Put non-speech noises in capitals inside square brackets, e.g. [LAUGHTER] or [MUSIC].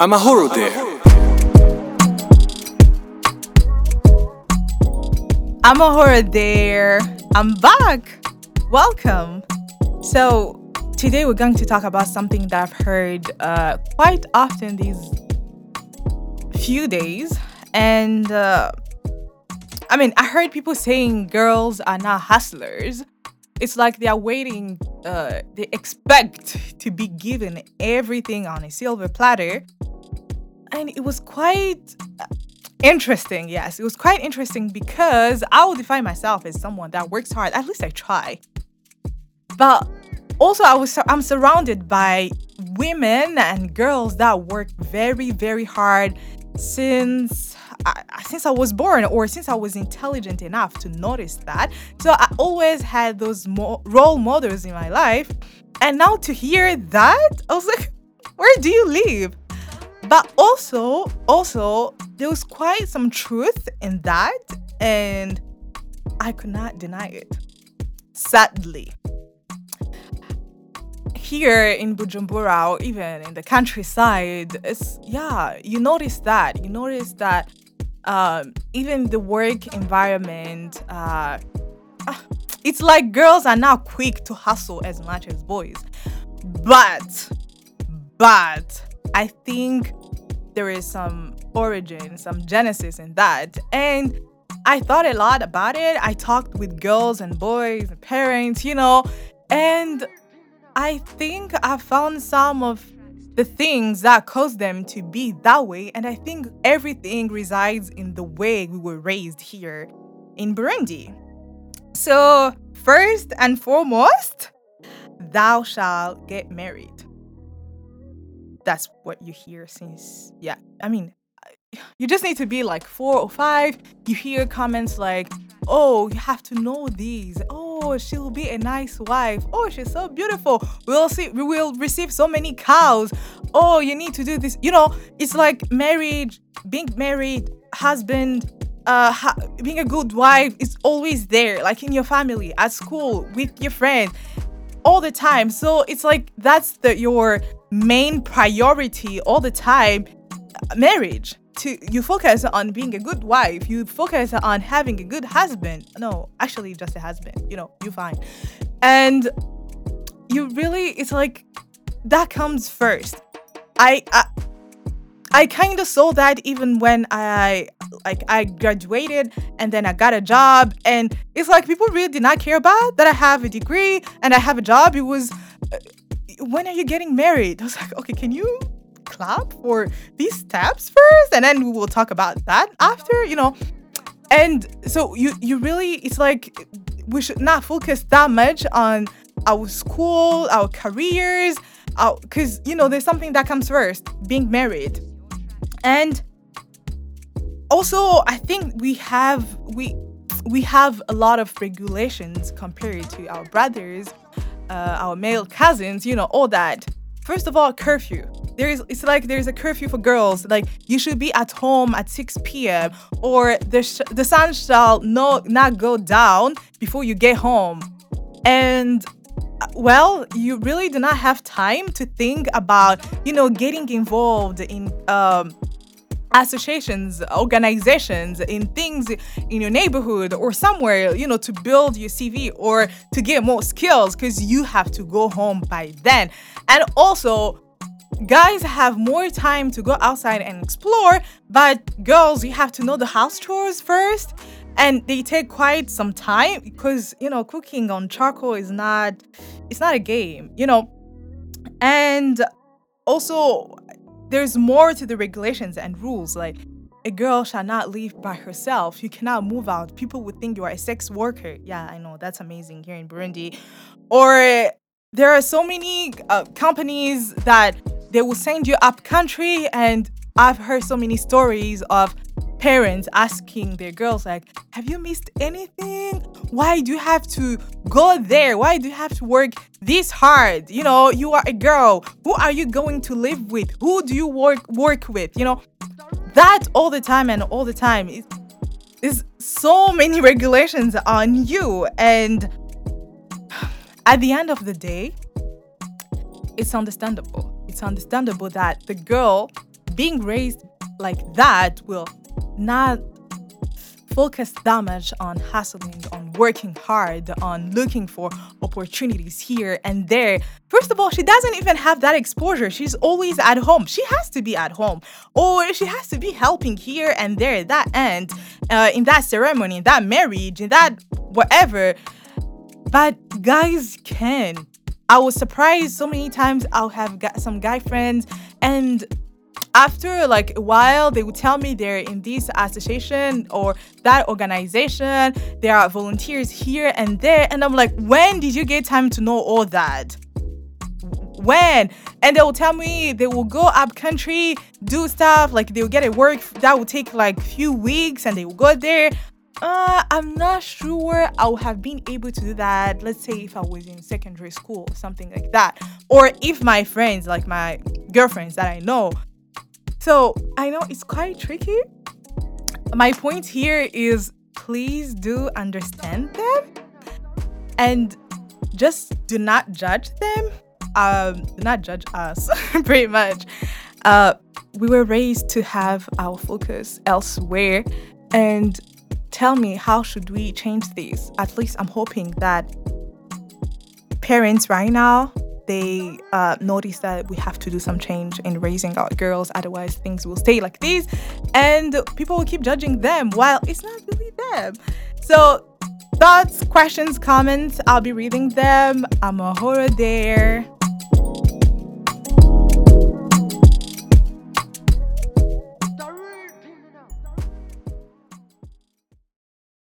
Amahoro there. Amahoro there. I'm back. Welcome. So, today we're going to talk about something that I've heard uh, quite often these few days. And uh, I mean, I heard people saying girls are not hustlers. It's like they are waiting, uh, they expect to be given everything on a silver platter. And it was quite uh, interesting, yes. It was quite interesting because I would define myself as someone that works hard. At least I try. But also I was I'm surrounded by women and girls that work very very hard since I, since I was born or since I was intelligent enough to notice that. So I always had those mo- role models in my life. And now to hear that, I was like, [LAUGHS] where do you live? But also, also, there was quite some truth in that, and I could not deny it. Sadly. Here in Bujumbura, or even in the countryside, it's yeah, you notice that. You notice that um, even the work environment, uh, ah, it's like girls are now quick to hustle as much as boys. But, but I think there is some origin, some genesis in that. And I thought a lot about it. I talked with girls and boys and parents, you know, and I think I found some of the things that caused them to be that way. And I think everything resides in the way we were raised here in Burundi. So, first and foremost, thou shalt get married. That's what you hear since, yeah. I mean, you just need to be like four or five. You hear comments like, oh, you have to know these. Oh, she'll be a nice wife. Oh, she's so beautiful. We'll see, we will receive so many cows. Oh, you need to do this. You know, it's like marriage, being married, husband, uh, ha- being a good wife is always there, like in your family, at school, with your friends, all the time. So it's like that's the your main priority all the time. Marriage. To you focus on being a good wife you focus on having a good husband. No actually just a husband you know you fine. And you really it's like that comes first. I i, I kind of saw that even when i like i graduated and then i got a job. And it's like people really did not care about that i have a degree and i have a job. It was when are you getting married? I was like okay can you clap for these steps first? And then we will talk about that after you know. And so you you really it's like we should not focus that much on our school our careers because you know there's something that comes first being married. And also i think we have we we have a lot of regulations compared to our brothers uh, our male cousins you know all that. First of all curfew. There is it's like there's a curfew for girls. Like you should be at home at 6 p.m or the, sh- the sun shall no, not go down before you get home. And uh, well you really do not have time to think about you know getting involved in um, associations organizations in things in your neighborhood or somewhere you know to build your cv or to get more skills because you have to go home by then and also guys have more time to go outside and explore, but girls, you have to know the house chores first. And they take quite some time because, you know, cooking on charcoal is not it's not a game, you know. And also there's more to the regulations and rules like a girl shall not leave by herself. You cannot move out. People would think you are a sex worker. Yeah, I know. That's amazing here in Burundi. Or there are so many uh, companies that they will send you up country and I've heard so many stories of parents asking their girls like have you missed anything? Why do you have to go there? Why do you have to work this hard? You know you are a girl. Who are you going to live with? Who do you work work with? You know that all the time and all the time is is so many regulations on you. And at the end of the day it's understandable. It's understandable that the girl being raised like that will not focus that much on hustling, on working hard, on looking for opportunities here and there. First of all, she doesn't even have that exposure. She's always at home. She has to be at home, or she has to be helping here and there, that end, uh, in that ceremony, in that marriage, in that whatever. But guys can. I was surprised so many times. I'll have got some guy friends and after like a while they would tell me they're in this association or that organization there are volunteers here and there and i'm like when did you get time to know all that when and they will tell me they will go up country do stuff like they will get a work that will take like few weeks and they will go there uh, I'm not sure I would have been able to do that. Let's say if I was in secondary school, something like that. Or if my friends, like my girlfriends that I know, so I know it's quite tricky. My point here is please do understand them and just do not judge them. Um, do not judge us, [LAUGHS] pretty much. Uh, we were raised to have our focus elsewhere. And tell me, how should we change this? At least I'm hoping that parents right now they uh, notice that we have to do some change in raising our girls, otherwise things will stay like this, and people will keep judging them while it's not really them. So, thoughts, questions, comments, I'll be reading them. Amahoro there.